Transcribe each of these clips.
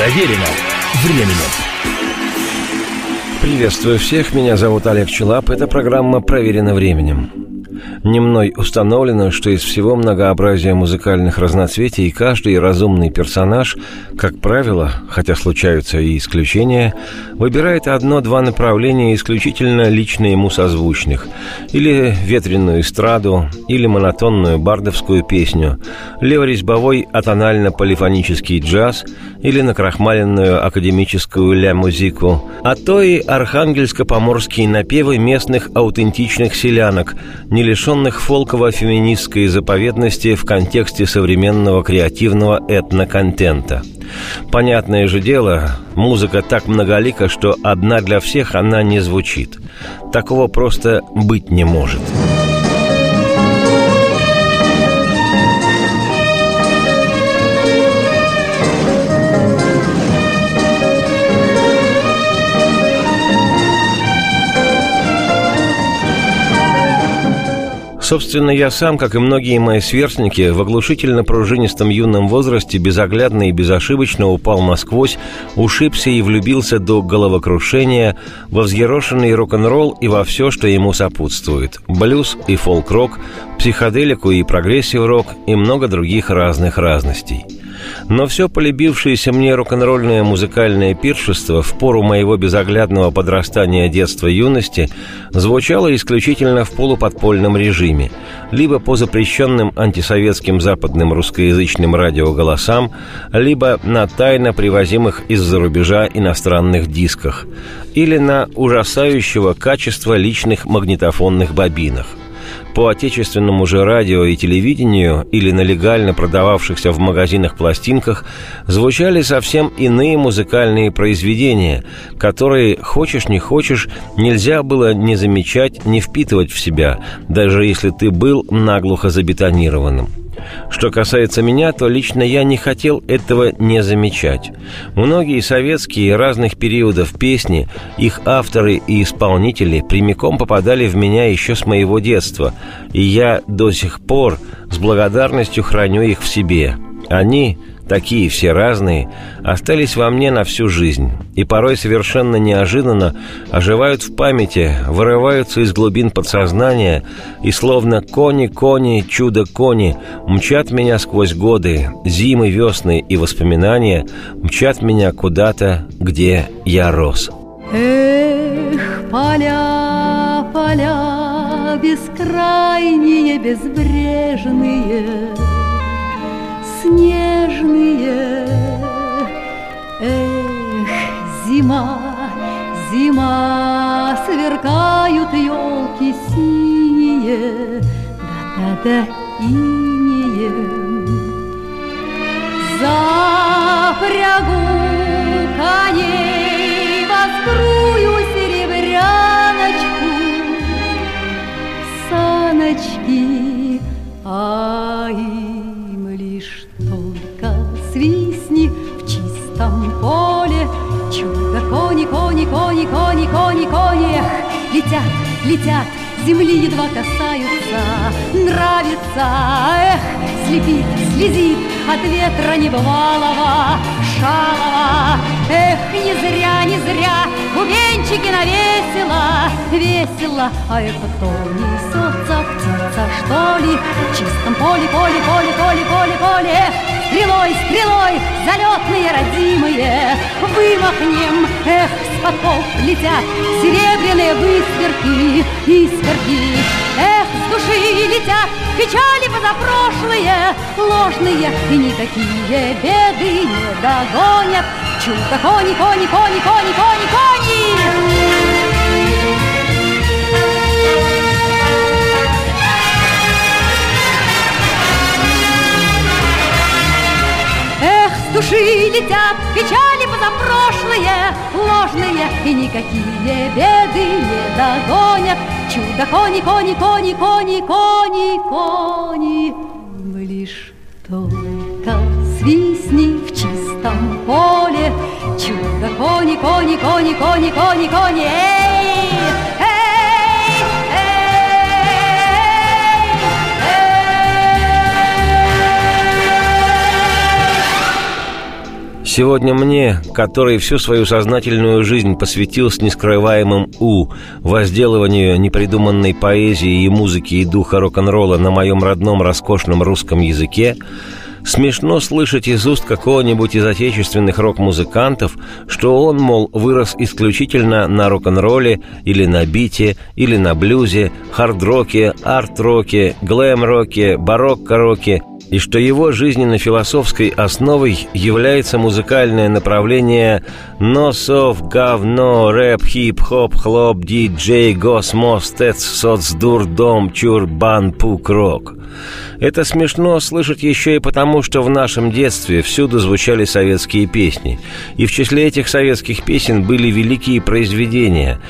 Проверено временем. Приветствую всех, меня зовут Олег Челап. Это программа «Проверено временем». Не мной установлено, что из всего многообразия музыкальных разноцветий каждый разумный персонаж, как правило, хотя случаются и исключения, выбирает одно-два направления исключительно лично ему созвучных, или ветреную эстраду, или монотонную бардовскую песню, леворезьбовой атонально-полифонический джаз, или накрахмаленную академическую ля-музику, а то и архангельско-поморские напевы местных аутентичных селянок, не лишенных фолково-феминистской заповедности в контексте современного креативного этноконтента. Понятное же дело, музыка так многолика, что одна для всех она не звучит. Такого просто быть не может. Собственно, я сам, как и многие мои сверстники, в оглушительно-пружинистом юном возрасте безоглядно и безошибочно упал насквозь, ушибся и влюбился до головокрушения во взъерошенный рок-н-ролл и во все, что ему сопутствует. Блюз и фолк-рок, психоделику и прогрессив-рок и много других разных разностей – но все полюбившееся мне рок-н-ролльное музыкальное пиршество в пору моего безоглядного подрастания детства юности звучало исключительно в полуподпольном режиме, либо по запрещенным антисоветским западным русскоязычным радиоголосам, либо на тайно привозимых из-за рубежа иностранных дисках, или на ужасающего качества личных магнитофонных бобинах по отечественному же радио и телевидению или на легально продававшихся в магазинах пластинках звучали совсем иные музыкальные произведения, которые, хочешь не хочешь, нельзя было не замечать, не впитывать в себя, даже если ты был наглухо забетонированным. Что касается меня, то лично я не хотел этого не замечать. Многие советские разных периодов песни, их авторы и исполнители прямиком попадали в меня еще с моего детства, и я до сих пор с благодарностью храню их в себе. Они такие все разные, остались во мне на всю жизнь и порой совершенно неожиданно оживают в памяти, вырываются из глубин подсознания и словно кони-кони, чудо-кони мчат меня сквозь годы, зимы, весны и воспоминания, мчат меня куда-то, где я рос. Эх, поля, поля, бескрайние, безбрежные — снежные. Эх, зима, зима, сверкают елки синие, да-да-да, инеем. Запрягу коней, воскрую серебряночку, саночки, ай, чистом поле. Чудо кони, кони, кони, кони, кони, кони Эх, летят, летят, земли едва касаются Нравится, эх, слепит, слезит От ветра небывалого, шалого. Эх, не зря, не зря Бубенчики навесила, весело. А это кто? Несется, птица, что ли? В чистом поле, поле, поле, поле, поле, поле. Стрелой, стрелой, залетные родимые, Вымахнем, эх, подков летят Серебряные высверки, искорки. Эх, с души летят печали позапрошлые, Ложные, и никакие беды не догонят. Чудо кони, кони, кони, кони, кони, кони! Души летят печали позапрошлые, ложные, и никакие беды не догонят. Чудо кони, кони, кони, кони, кони, кони. Лишь только свистни в чистом поле, Чудо кони, кони, кони, кони, кони, кони, эй! Сегодня мне, который всю свою сознательную жизнь посвятил с нескрываемым «у» возделыванию непридуманной поэзии и музыки и духа рок-н-ролла на моем родном роскошном русском языке, Смешно слышать из уст какого-нибудь из отечественных рок-музыкантов, что он, мол, вырос исключительно на рок-н-ролле или на бите, или на блюзе, хард-роке, арт-роке, глэм-роке, барокко-роке и что его жизненно-философской основой является музыкальное направление носов, говно, рэп, хип-хоп, хлоп, диджей, госмос, тец, соцдур, дом, чурбан, пук-рок. Это смешно слышать еще и потому, что в нашем детстве всюду звучали советские песни. И в числе этих советских песен были великие произведения,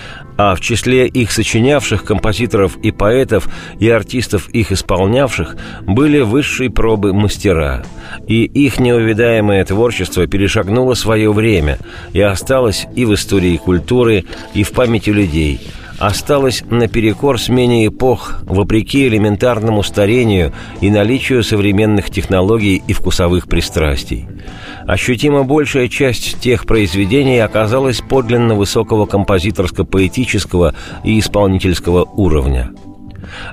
а в числе их сочинявших композиторов и поэтов и артистов их исполнявших были высшие пробы мастера. И их неувидаемое творчество перешагнуло свое время и осталось и в истории культуры, и в памяти людей – осталось наперекор смене эпох, вопреки элементарному старению и наличию современных технологий и вкусовых пристрастий. Ощутимо большая часть тех произведений оказалась подлинно высокого композиторско-поэтического и исполнительского уровня –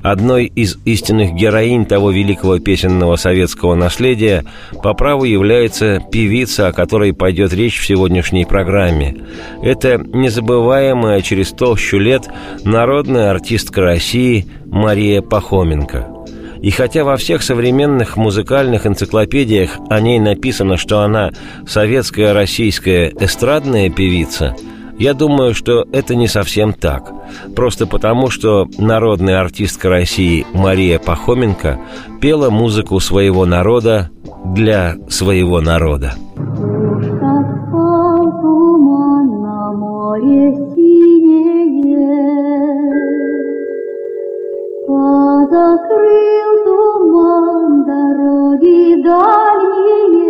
Одной из истинных героинь того великого песенного советского наследия по праву является певица, о которой пойдет речь в сегодняшней программе. Это незабываемая через толщу лет народная артистка России Мария Пахоменко – и хотя во всех современных музыкальных энциклопедиях о ней написано, что она советская российская эстрадная певица – я думаю, что это не совсем так. Просто потому, что народная артистка России Мария Пахоменко пела музыку своего народа для своего народа. Закрыл туман дороги дальние,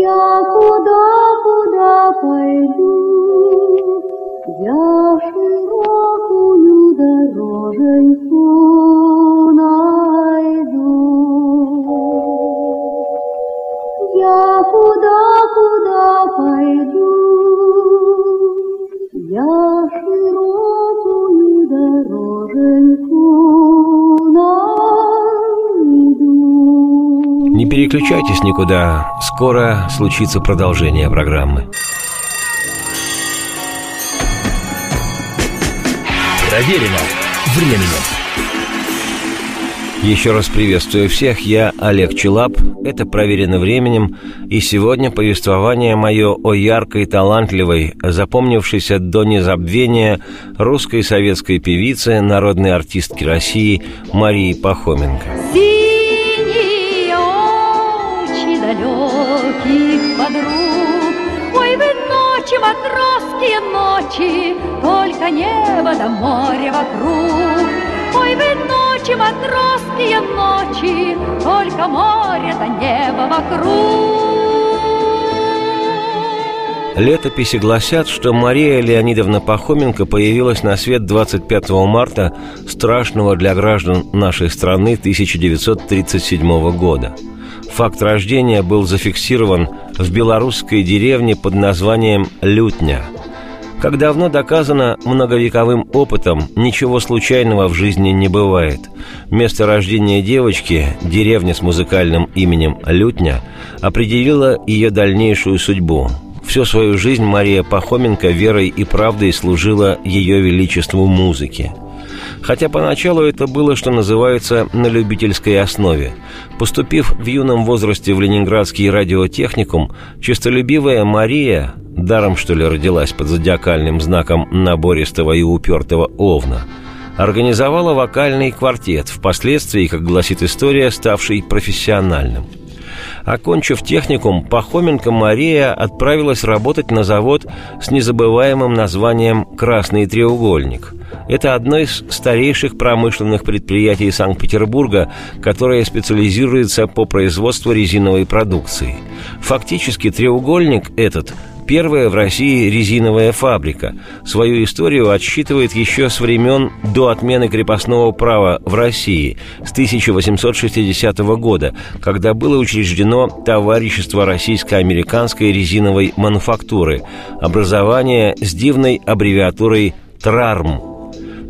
я куда куда пойду, я широкую дороженьку найду. Я куда, куда пойду, переключайтесь никуда, скоро случится продолжение программы. Проверено временем. Еще раз приветствую всех, я Олег Челап, это «Проверено временем», и сегодня повествование мое о яркой, талантливой, запомнившейся до незабвения русской советской певице, народной артистке России Марии Пахоменко. Синие ночи, только небо да море вокруг. Ой, вы ночи, матросские ночи, Только море да небо вокруг. Летописи гласят, что Мария Леонидовна Пахоменко появилась на свет 25 марта страшного для граждан нашей страны 1937 года. Факт рождения был зафиксирован в белорусской деревне под названием Лютня – как давно доказано многовековым опытом, ничего случайного в жизни не бывает. Место рождения девочки, деревня с музыкальным именем Лютня, определила ее дальнейшую судьбу. Всю свою жизнь Мария Пахоменко верой и правдой служила ее величеству музыки – Хотя поначалу это было, что называется, на любительской основе. Поступив в юном возрасте в Ленинградский радиотехникум, честолюбивая Мария, даром что ли родилась под зодиакальным знаком набористого и упертого овна, организовала вокальный квартет, впоследствии, как гласит история, ставший профессиональным – Окончив техникум, Пахоменко Мария отправилась работать на завод с незабываемым названием «Красный треугольник». Это одно из старейших промышленных предприятий Санкт-Петербурга, которое специализируется по производству резиновой продукции. Фактически треугольник этот первая в России резиновая фабрика. Свою историю отсчитывает еще с времен до отмены крепостного права в России с 1860 года, когда было учреждено Товарищество российско-американской резиновой мануфактуры, образование с дивной аббревиатурой ТРАРМ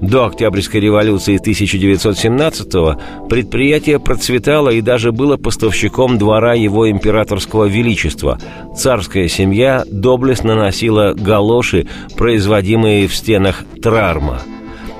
до Октябрьской революции 1917-го предприятие процветало и даже было поставщиком двора его императорского величества. Царская семья доблестно носила галоши, производимые в стенах Трарма.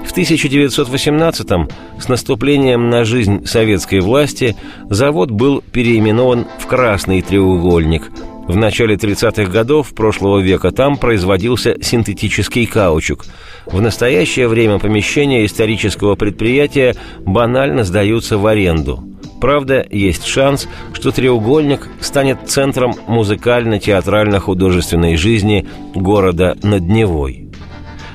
В 1918-м, с наступлением на жизнь советской власти, завод был переименован в «Красный треугольник», в начале 30-х годов прошлого века там производился синтетический каучук. В настоящее время помещения исторического предприятия банально сдаются в аренду. Правда, есть шанс, что «Треугольник» станет центром музыкально-театрально-художественной жизни города Надневой –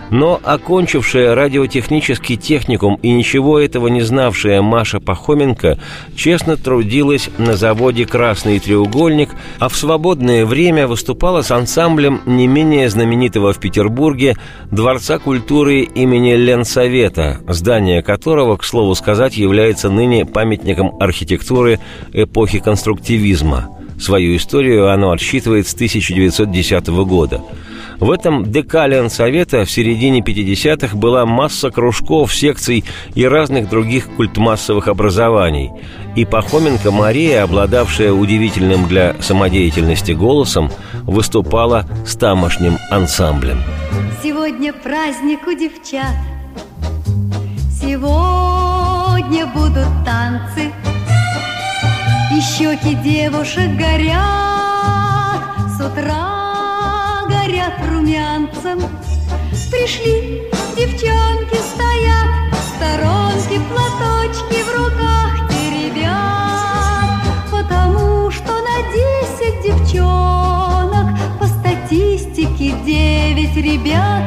но окончившая радиотехнический техникум и ничего этого не знавшая Маша Пахоменко честно трудилась на заводе «Красный треугольник», а в свободное время выступала с ансамблем не менее знаменитого в Петербурге Дворца культуры имени Ленсовета, здание которого, к слову сказать, является ныне памятником архитектуры эпохи конструктивизма. Свою историю оно отсчитывает с 1910 года – в этом декалиан совета в середине 50-х была масса кружков, секций и разных других культмассовых образований. И Пахоменко Мария, обладавшая удивительным для самодеятельности голосом, выступала с тамошним ансамблем. Сегодня праздник у девчат, сегодня будут танцы, и щеки девушек горят с утра горят румянцем. Пришли, девчонки стоят, сторонки, платочки в руках теребят, потому что на десять девчонок по статистике девять ребят.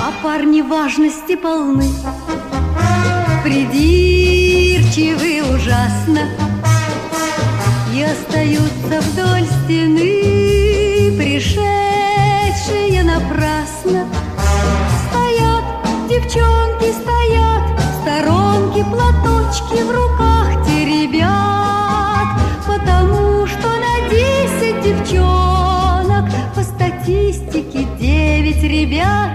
А парни важности полны, придирчивы ужасно, и остаются вдоль стены Пришедшие напрасно. Стоят, девчонки стоят Сторонки, платочки в руках теребят Потому что на десять девчонок По статистике девять ребят.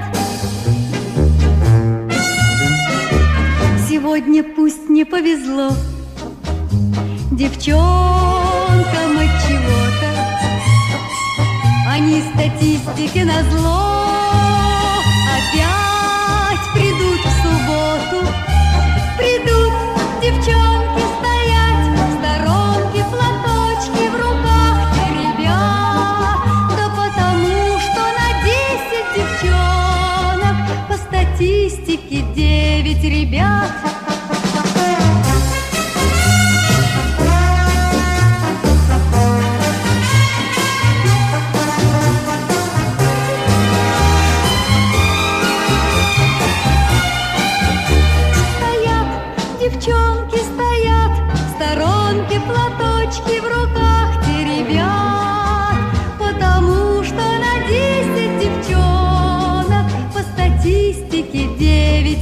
Сегодня пусть не повезло девчонкам от чего-то. Они статистике на зло Опять придут в субботу. Придут девчонки стоять В платочки в руках ребят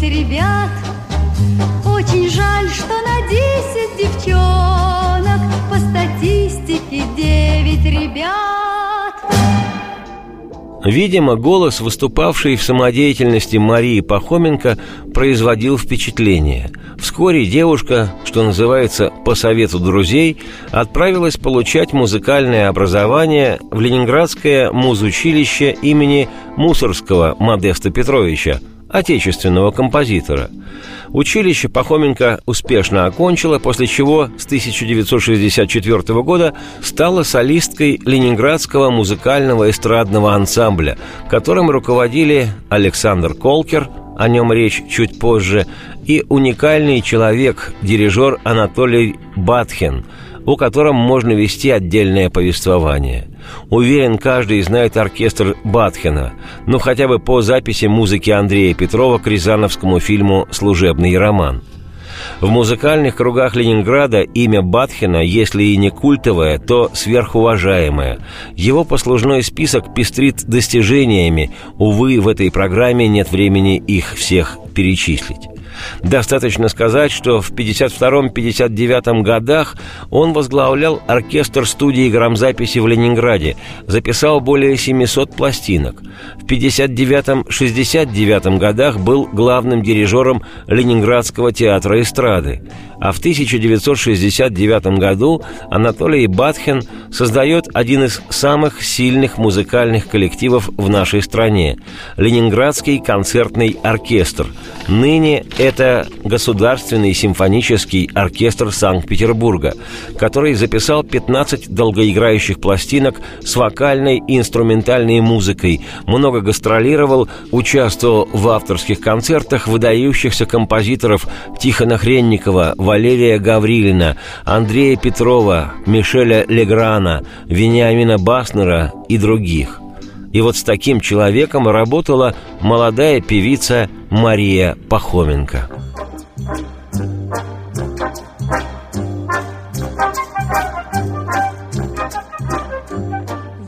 Да потому что на десять девчонок По статистике девять ребят. Видимо, голос, выступавший в самодеятельности Марии Пахоменко, производил впечатление. Вскоре девушка, что называется, по совету друзей, отправилась получать музыкальное образование в Ленинградское музучилище имени Мусорского Модеста Петровича, отечественного композитора – Училище Пахоменко успешно окончила, после чего с 1964 года стала солисткой Ленинградского музыкального эстрадного ансамбля, которым руководили Александр Колкер, о нем речь чуть позже, и уникальный человек, дирижер Анатолий Батхин – о котором можно вести отдельное повествование. Уверен, каждый знает оркестр Батхена, ну хотя бы по записи музыки Андрея Петрова к рязановскому фильму «Служебный роман». В музыкальных кругах Ленинграда имя Батхина, если и не культовое, то сверхуважаемое. Его послужной список пестрит достижениями, увы, в этой программе нет времени их всех перечислить. Достаточно сказать, что в 52-59 годах он возглавлял оркестр студии грамзаписи в Ленинграде, записал более 700 пластинок. В 59-69 годах был главным дирижером Ленинградского театра эстрады а в 1969 году Анатолий Батхин создает один из самых сильных музыкальных коллективов в нашей стране – Ленинградский концертный оркестр. Ныне это Государственный симфонический оркестр Санкт-Петербурга, который записал 15 долгоиграющих пластинок с вокальной и инструментальной музыкой, много гастролировал, участвовал в авторских концертах выдающихся композиторов Тихона Хренникова, Валерия Гаврилина, Андрея Петрова, Мишеля Леграна, Вениамина Баснера и других. И вот с таким человеком работала молодая певица Мария Пахоменко.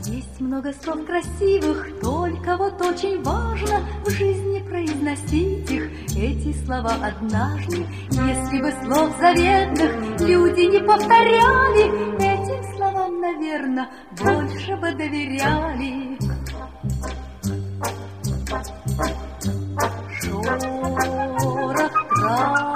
Есть много слов красивых, только вот очень важно в жизни произносить их эти слова однажды, если бы слов заветных люди не повторяли, этим словам, наверное, больше бы доверяли. Шорох трав,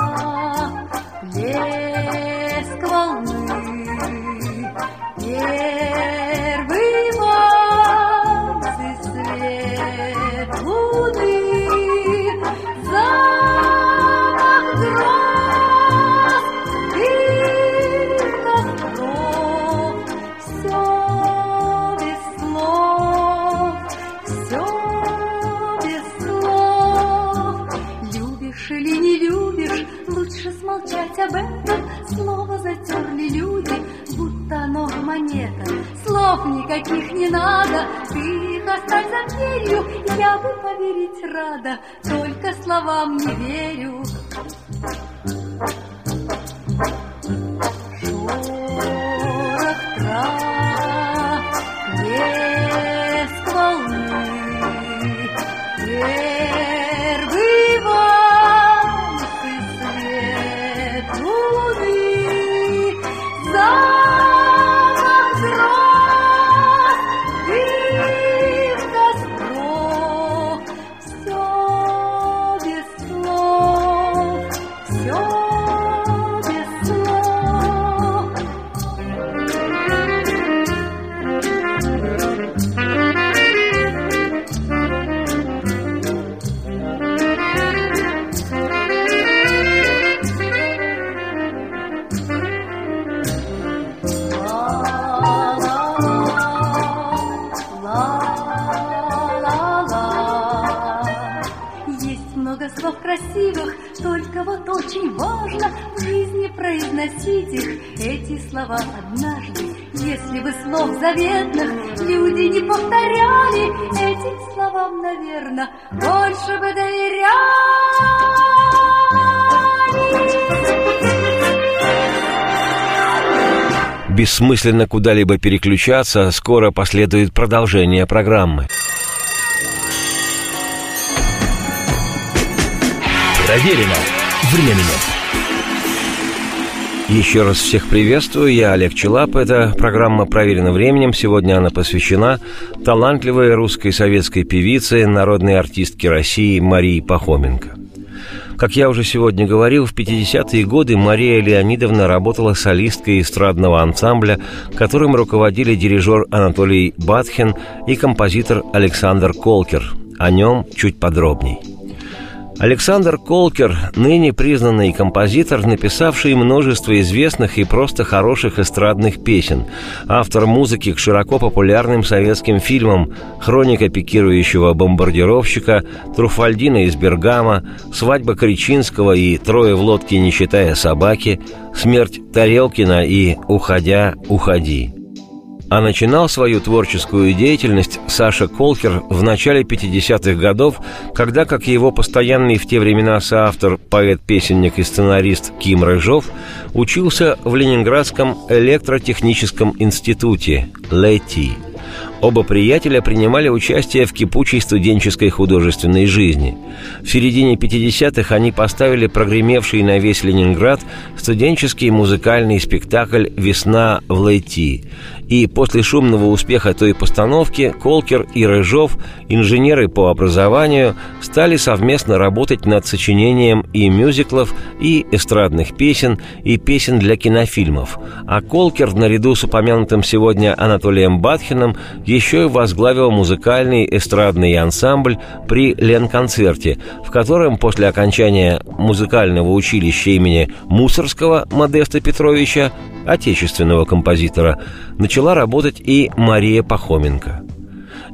не надо, ты оставь за дверью. Я бы поверить рада, только словам не верю. Бессмысленно куда-либо переключаться, скоро последует продолжение программы. Проверено временем. Еще раз всех приветствую, я Олег Челап. Это программа «Проверена временем». Сегодня она посвящена талантливой русской советской певице, народной артистке России Марии Пахоменко. Как я уже сегодня говорил, в 50-е годы Мария Леонидовна работала солисткой эстрадного ансамбля, которым руководили дирижер Анатолий Батхин и композитор Александр Колкер. О нем чуть подробней. Александр Колкер, ныне признанный композитор, написавший множество известных и просто хороших эстрадных песен, автор музыки к широко популярным советским фильмам «Хроника пикирующего бомбардировщика», «Труфальдина из Бергама», «Свадьба Кричинского» и «Трое в лодке, не считая собаки», «Смерть Тарелкина» и «Уходя, уходи». А начинал свою творческую деятельность Саша Колкер в начале 50-х годов, когда, как его постоянный в те времена соавтор, поэт-песенник и сценарист Ким Рыжов, учился в Ленинградском электротехническом институте ЛЭТИ – Оба приятеля принимали участие в кипучей студенческой художественной жизни. В середине 50-х они поставили прогремевший на весь Ленинград студенческий музыкальный спектакль «Весна в Лейти», и после шумного успеха той постановки Колкер и Рыжов, инженеры по образованию, стали совместно работать над сочинением и мюзиклов, и эстрадных песен, и песен для кинофильмов. А Колкер, наряду с упомянутым сегодня Анатолием Батхиным, еще и возглавил музыкальный эстрадный ансамбль при Ленконцерте, в котором после окончания музыкального училища имени Мусорского Модеста Петровича отечественного композитора, начала работать и Мария Пахоменко.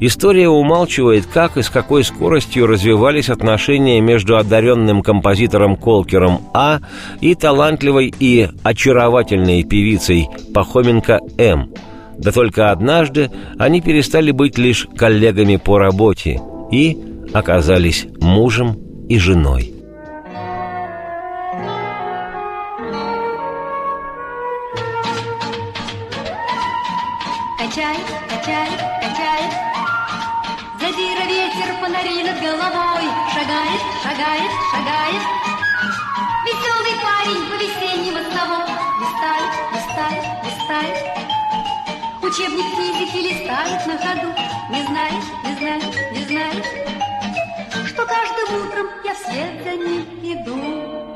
История умалчивает, как и с какой скоростью развивались отношения между одаренным композитором Колкером А и талантливой и очаровательной певицей Пахоменко М. Да только однажды они перестали быть лишь коллегами по работе и оказались мужем и женой. Головой. Шагает, шагает, шагает. Веселый парень по весеннему мостовой Листает, листает, листает Учебник физики листает на ходу. Не знает, не знает, не знает. Что каждым утром я вслед за ним иду.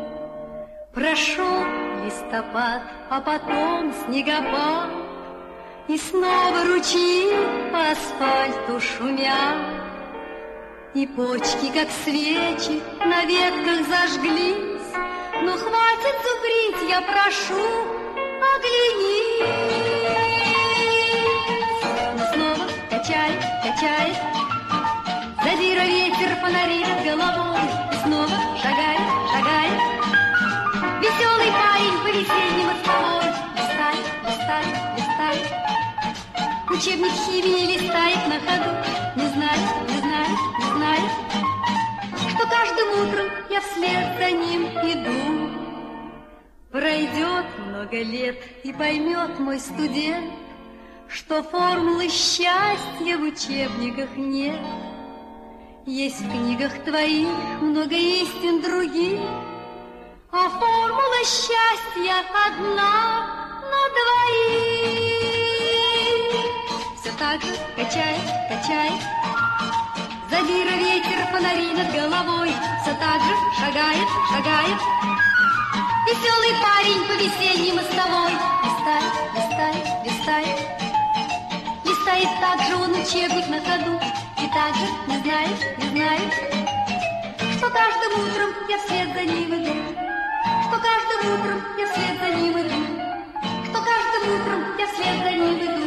Прошел листопад, а потом снегопад. И снова ручьи по асфальту шумят, И почки, как свечи, на ветках зажглись. Ну, хватит зубрить, я прошу, оглянись. Но снова качает, качает, Задира ветер фонари над головой, И снова шагает, шагает. Веселый парень по весеннему столой, Листает, листает, листает, Учебник химии листает на ходу, Не знает, не знает, знает, Что каждым утром я вслед за ним иду. Пройдет много лет и поймет мой студент, Что формулы счастья в учебниках нет. Есть в книгах твоих много истин других, А формула счастья одна на двоих так же качает, качает. Задира ветер, фонари над головой, все так же шагает, шагает. Веселый парень по весенней мостовой. Листает, листает, листает. Листает так же он учебник на ходу. И так же не знает, не знает Что каждым утром я вслед за ним иду. Что каждым утром я вслед за ним иду. Что каждым утром я вслед за ним иду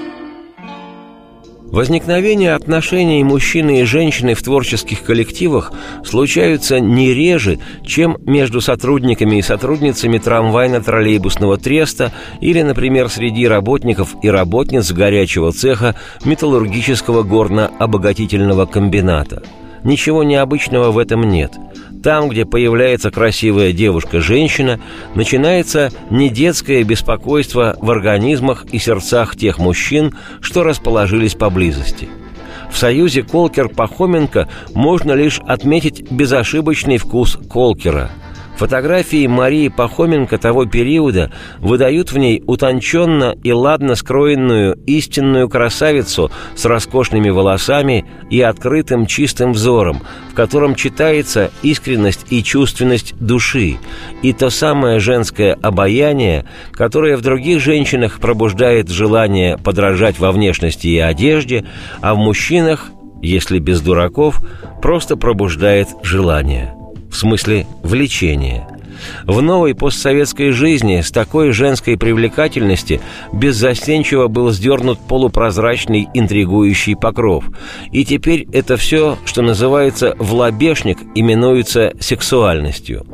Возникновение отношений мужчины и женщины в творческих коллективах случаются не реже, чем между сотрудниками и сотрудницами трамвайно-троллейбусного треста или, например, среди работников и работниц горячего цеха металлургического горно-обогатительного комбината. Ничего необычного в этом нет – там, где появляется красивая девушка-женщина, начинается не детское беспокойство в организмах и сердцах тех мужчин, что расположились поблизости. В союзе Колкер-Пахоменко можно лишь отметить безошибочный вкус Колкера – Фотографии Марии Пахоменко того периода выдают в ней утонченно и ладно скроенную истинную красавицу с роскошными волосами и открытым чистым взором, в котором читается искренность и чувственность души, и то самое женское обаяние, которое в других женщинах пробуждает желание подражать во внешности и одежде, а в мужчинах, если без дураков, просто пробуждает желание – в смысле влечения. В новой постсоветской жизни с такой женской привлекательности беззастенчиво был сдернут полупрозрачный интригующий покров. И теперь это все, что называется «влабешник», именуется сексуальностью.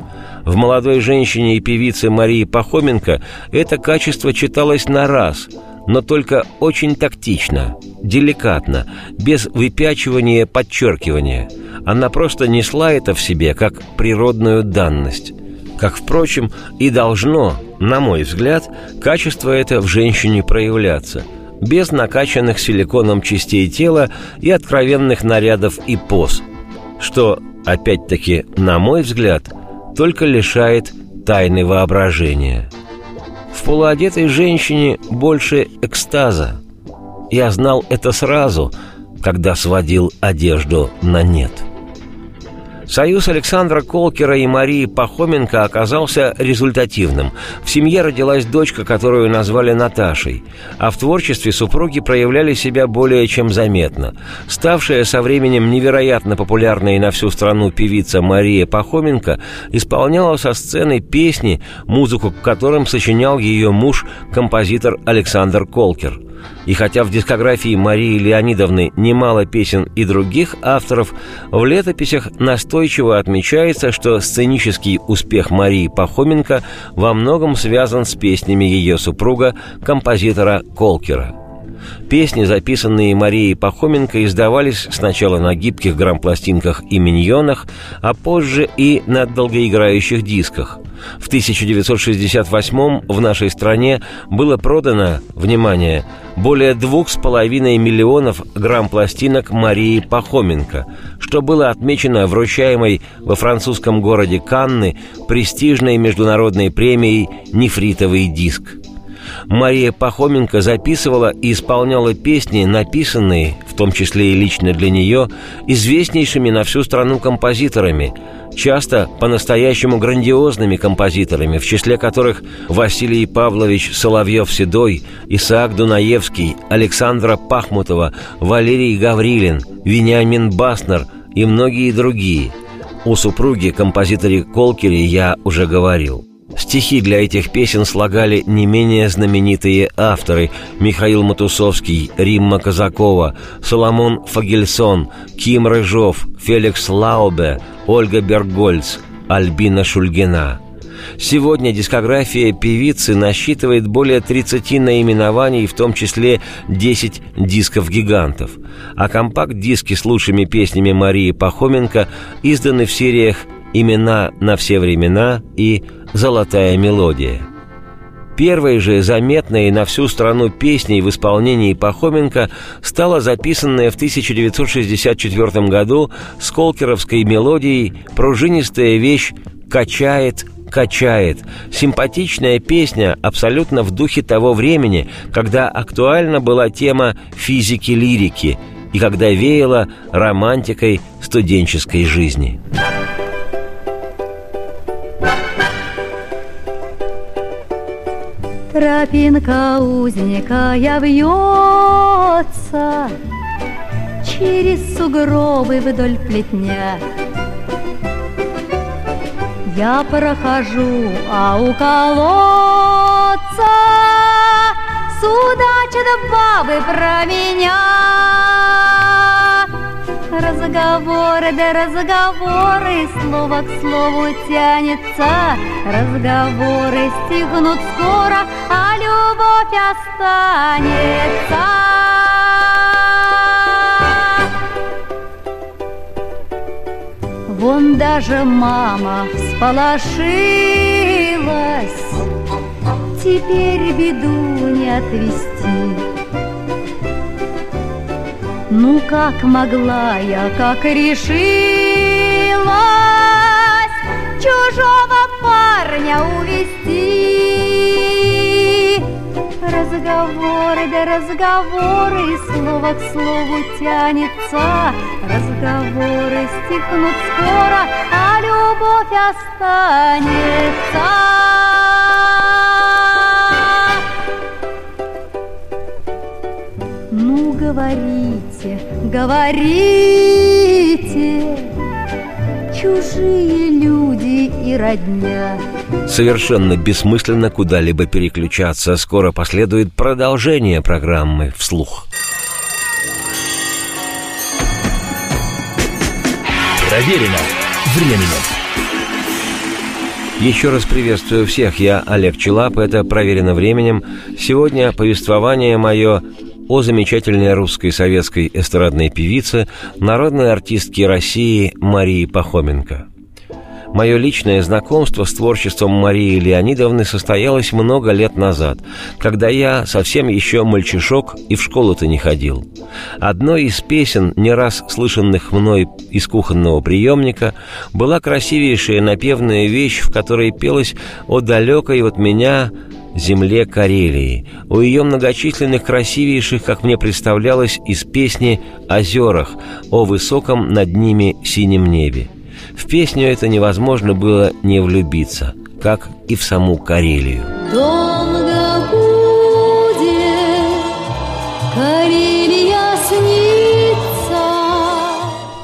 В молодой женщине и певице Марии Пахоменко это качество читалось на раз – но только очень тактично, деликатно, без выпячивания подчеркивания. Она просто несла это в себе как природную данность. Как, впрочем, и должно, на мой взгляд, качество это в женщине проявляться, без накачанных силиконом частей тела и откровенных нарядов и поз, что, опять-таки, на мой взгляд, только лишает тайны воображения. Полуодетой женщине больше экстаза. Я знал это сразу, когда сводил одежду на нет. Союз Александра Колкера и Марии Пахоменко оказался результативным. В семье родилась дочка, которую назвали Наташей, а в творчестве супруги проявляли себя более чем заметно. Ставшая со временем невероятно популярной на всю страну певица Мария Пахоменко исполняла со сцены песни, музыку к которым сочинял ее муж, композитор Александр Колкер – и хотя в дискографии Марии Леонидовны немало песен и других авторов, в летописях настойчиво отмечается, что сценический успех Марии Пахоменко во многом связан с песнями ее супруга, композитора Колкера – Песни, записанные Марией Пахоменко, издавались сначала на гибких грампластинках и миньонах, а позже и на долгоиграющих дисках. В 1968 в нашей стране было продано, внимание, более двух с половиной миллионов грамм-пластинок Марии Пахоменко, что было отмечено вручаемой во французском городе Канны престижной международной премией «Нефритовый диск». Мария Пахоменко записывала и исполняла песни, написанные, в том числе и лично для нее, известнейшими на всю страну композиторами, часто по-настоящему грандиозными композиторами, в числе которых Василий Павлович Соловьев-Седой, Исаак Дунаевский, Александра Пахмутова, Валерий Гаврилин, Вениамин Баснер и многие другие. О супруге композиторе Колкере я уже говорил – Стихи для этих песен слагали не менее знаменитые авторы Михаил Матусовский, Римма Казакова, Соломон Фагельсон, Ким Рыжов, Феликс Лаубе, Ольга Бергольц, Альбина Шульгина. Сегодня дискография певицы насчитывает более 30 наименований, в том числе 10 дисков-гигантов. А компакт-диски с лучшими песнями Марии Пахоменко изданы в сериях «Имена на все времена» и «Золотая мелодия». Первой же заметной на всю страну песней в исполнении Пахоменко стала записанная в 1964 году сколкеровской мелодией пружинистая вещь «Качает, качает». Симпатичная песня абсолютно в духе того времени, когда актуальна была тема физики-лирики и когда веяла романтикой студенческой жизни. Тропинка узенькая вьется Через сугробы вдоль плетня. Я прохожу, а у колодца Судачат бабы про меня Разговоры да разговоры, слово к слову тянется, Разговоры стихнут скоро, а любовь останется. Вон даже мама всполошилась, Теперь беду не отвести. Ну как могла я, как решилась Чужого парня увести? Разговоры да разговоры, слово к слову тянется. Разговоры стихнут скоро, а любовь останется. Ну говори говорите, чужие люди и родня. Совершенно бессмысленно куда-либо переключаться. Скоро последует продолжение программы «Вслух». Проверено временем. Еще раз приветствую всех. Я Олег Челап. Это «Проверено временем». Сегодня повествование мое о замечательной русской советской эстрадной певице, народной артистке России Марии Пахоменко – Мое личное знакомство с творчеством Марии Леонидовны состоялось много лет назад, когда я совсем еще мальчишок и в школу-то не ходил. Одной из песен, не раз слышанных мной из кухонного приемника, была красивейшая напевная вещь, в которой пелось о далекой от меня земле Карелии, о ее многочисленных красивейших, как мне представлялось, из песни «Озерах», о высоком над ними синем небе. В песню это невозможно было не влюбиться, как и в саму Карелию. Долго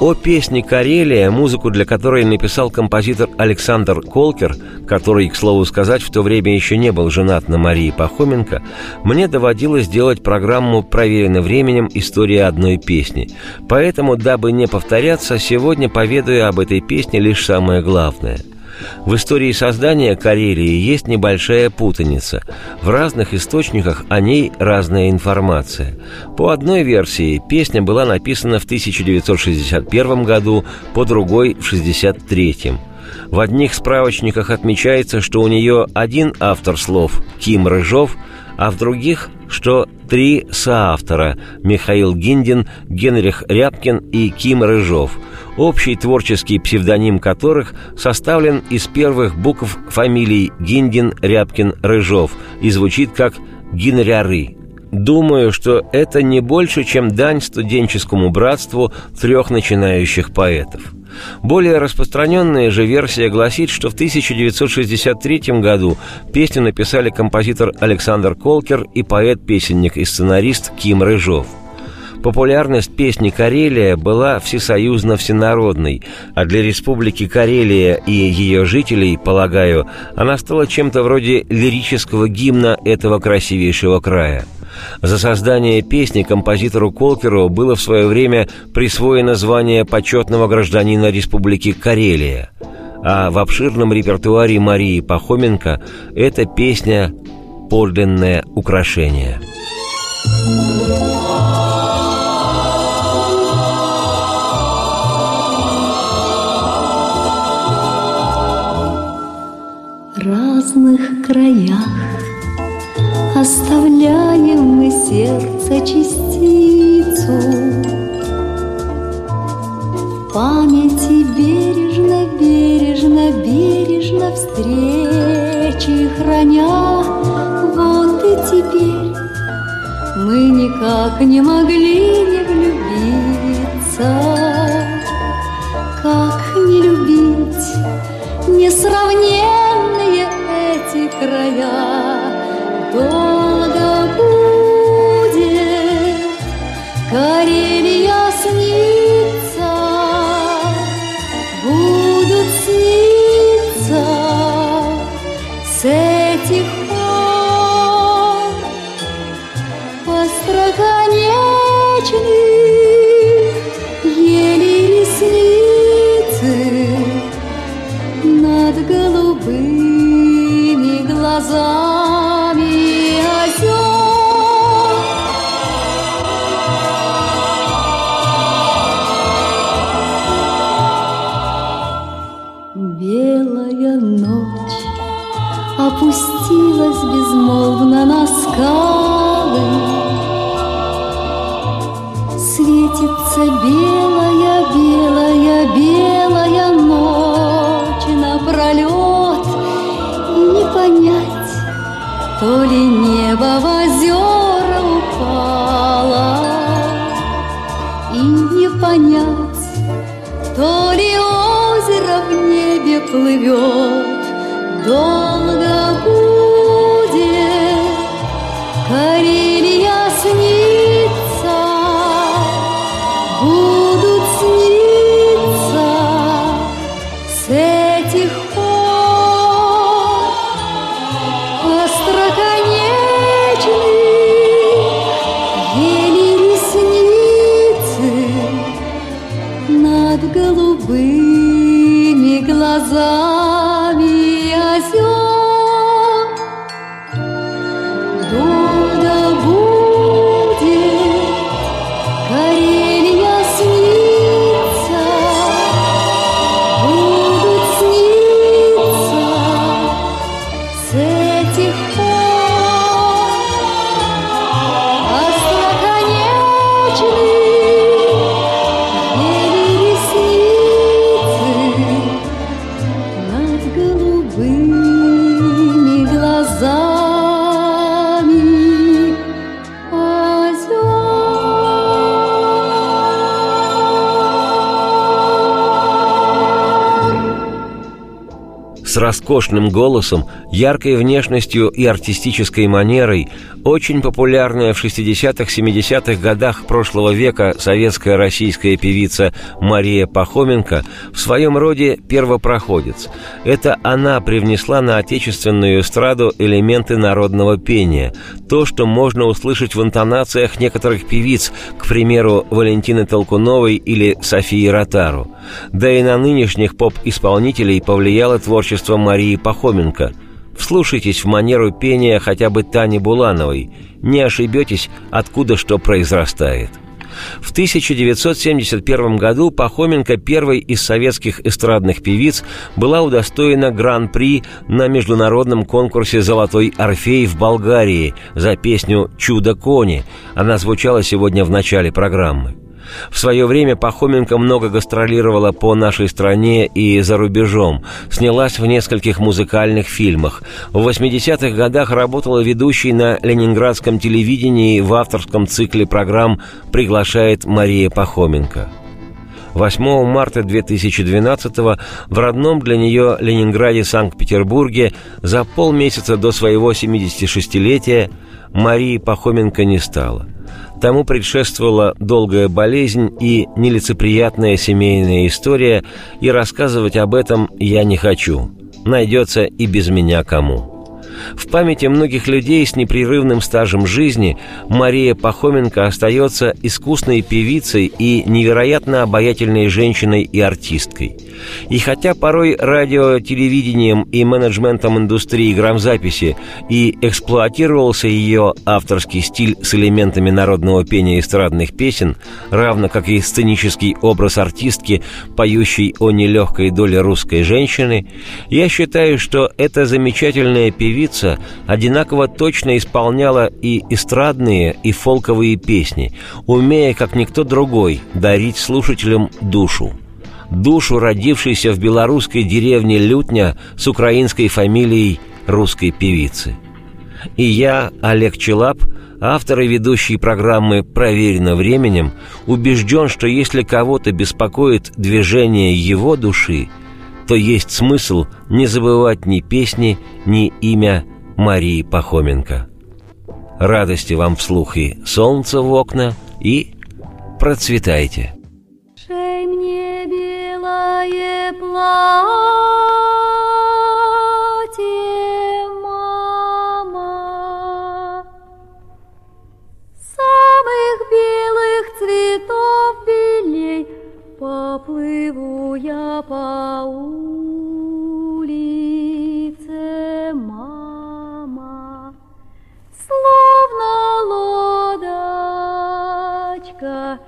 О песне «Карелия», музыку для которой написал композитор Александр Колкер, который, к слову сказать, в то время еще не был женат на Марии Пахоменко, мне доводилось делать программу «Проверено временем. История одной песни». Поэтому, дабы не повторяться, сегодня поведаю об этой песне лишь самое главное – в истории создания Карелии есть небольшая путаница. В разных источниках о ней разная информация. По одной версии песня была написана в 1961 году, по другой – в 1963. В одних справочниках отмечается, что у нее один автор слов – Ким Рыжов, а в других, что три соавтора – Михаил Гиндин, Генрих Рябкин и Ким Рыжов – общий творческий псевдоним которых составлен из первых букв фамилий Гиндин, Рябкин, Рыжов и звучит как «Гинряры». Думаю, что это не больше, чем дань студенческому братству трех начинающих поэтов. Более распространенная же версия гласит, что в 1963 году песню написали композитор Александр Колкер и поэт-песенник и сценарист Ким Рыжов – Популярность песни «Карелия» была всесоюзно-всенародной, а для Республики Карелия и ее жителей, полагаю, она стала чем-то вроде лирического гимна этого красивейшего края. За создание песни композитору Колкеру было в свое время присвоено звание почетного гражданина Республики Карелия. А в обширном репертуаре Марии Пахоменко эта песня – подлинное украшение. разных краях Оставляем мы сердце частицу. Памяти бережно, бережно, бережно Встречи храня. Вот и теперь Мы никак не могли не влюбиться. Как не любить, не сравнить края? Долго скалы. Светится белая, белая, белая ночь напролет, и не понять, то ли небо в озера упало, И не понять, то ли озеро в небе плывет, Долго роскошным голосом, яркой внешностью и артистической манерой, очень популярная в 60-70-х годах прошлого века советская российская певица Мария Пахоменко в своем роде первопроходец. Это она привнесла на отечественную эстраду элементы народного пения, то, что можно услышать в интонациях некоторых певиц, к примеру, Валентины Толкуновой или Софии Ротару. Да и на нынешних поп-исполнителей повлияло творчество Марии Пахоменко. Вслушайтесь в манеру пения хотя бы Тани Булановой. Не ошибетесь, откуда что произрастает. В 1971 году Пахоменко, первой из советских эстрадных певиц, была удостоена гран-при на международном конкурсе «Золотой Орфей» в Болгарии за песню «Чудо кони». Она звучала сегодня в начале программы. В свое время Пахоменко много гастролировала по нашей стране и за рубежом, снялась в нескольких музыкальных фильмах. В 80-х годах работала ведущей на ленинградском телевидении в авторском цикле программ «Приглашает Мария Пахоменко». 8 марта 2012 в родном для нее Ленинграде Санкт-Петербурге за полмесяца до своего 76-летия Марии Пахоменко не стало – Тому предшествовала долгая болезнь и нелицеприятная семейная история, и рассказывать об этом я не хочу. Найдется и без меня кому. В памяти многих людей с непрерывным стажем жизни Мария Пахоменко остается искусной певицей и невероятно обаятельной женщиной и артисткой. И хотя порой радио, телевидением и менеджментом индустрии грамзаписи и эксплуатировался ее авторский стиль с элементами народного пения эстрадных песен, равно как и сценический образ артистки, поющей о нелегкой доле русской женщины, я считаю, что эта замечательная певица певица одинаково точно исполняла и эстрадные, и фолковые песни, умея, как никто другой, дарить слушателям душу. Душу, родившейся в белорусской деревне Лютня с украинской фамилией русской певицы. И я, Олег Челап, автор и ведущий программы «Проверено временем», убежден, что если кого-то беспокоит движение его души – то есть смысл не забывать ни песни, ни имя Марии Пахоменко. Радости вам вслух и солнца в окна, и процветайте. Шей мне белое платье, я по улице, мама, словно лодочка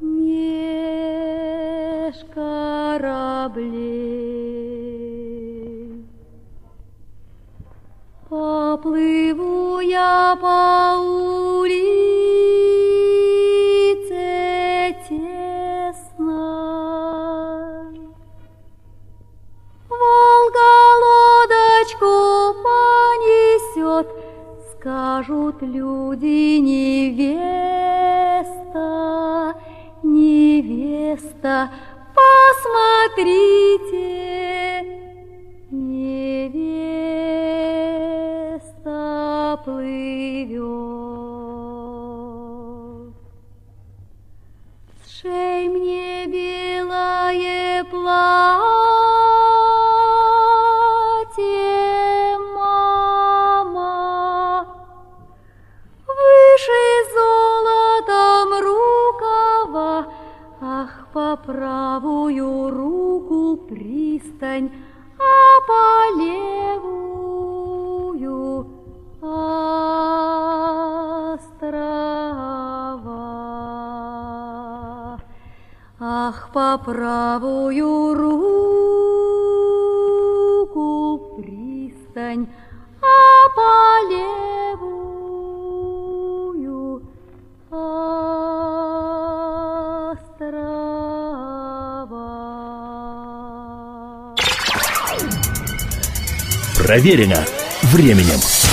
меж кораблей. Поплыву я по улице Скажут люди невеста, невеста, посмотрите, правую руку пристань, а по левую острова. Ах, по правую руку пристань, а по левую Проверено временем.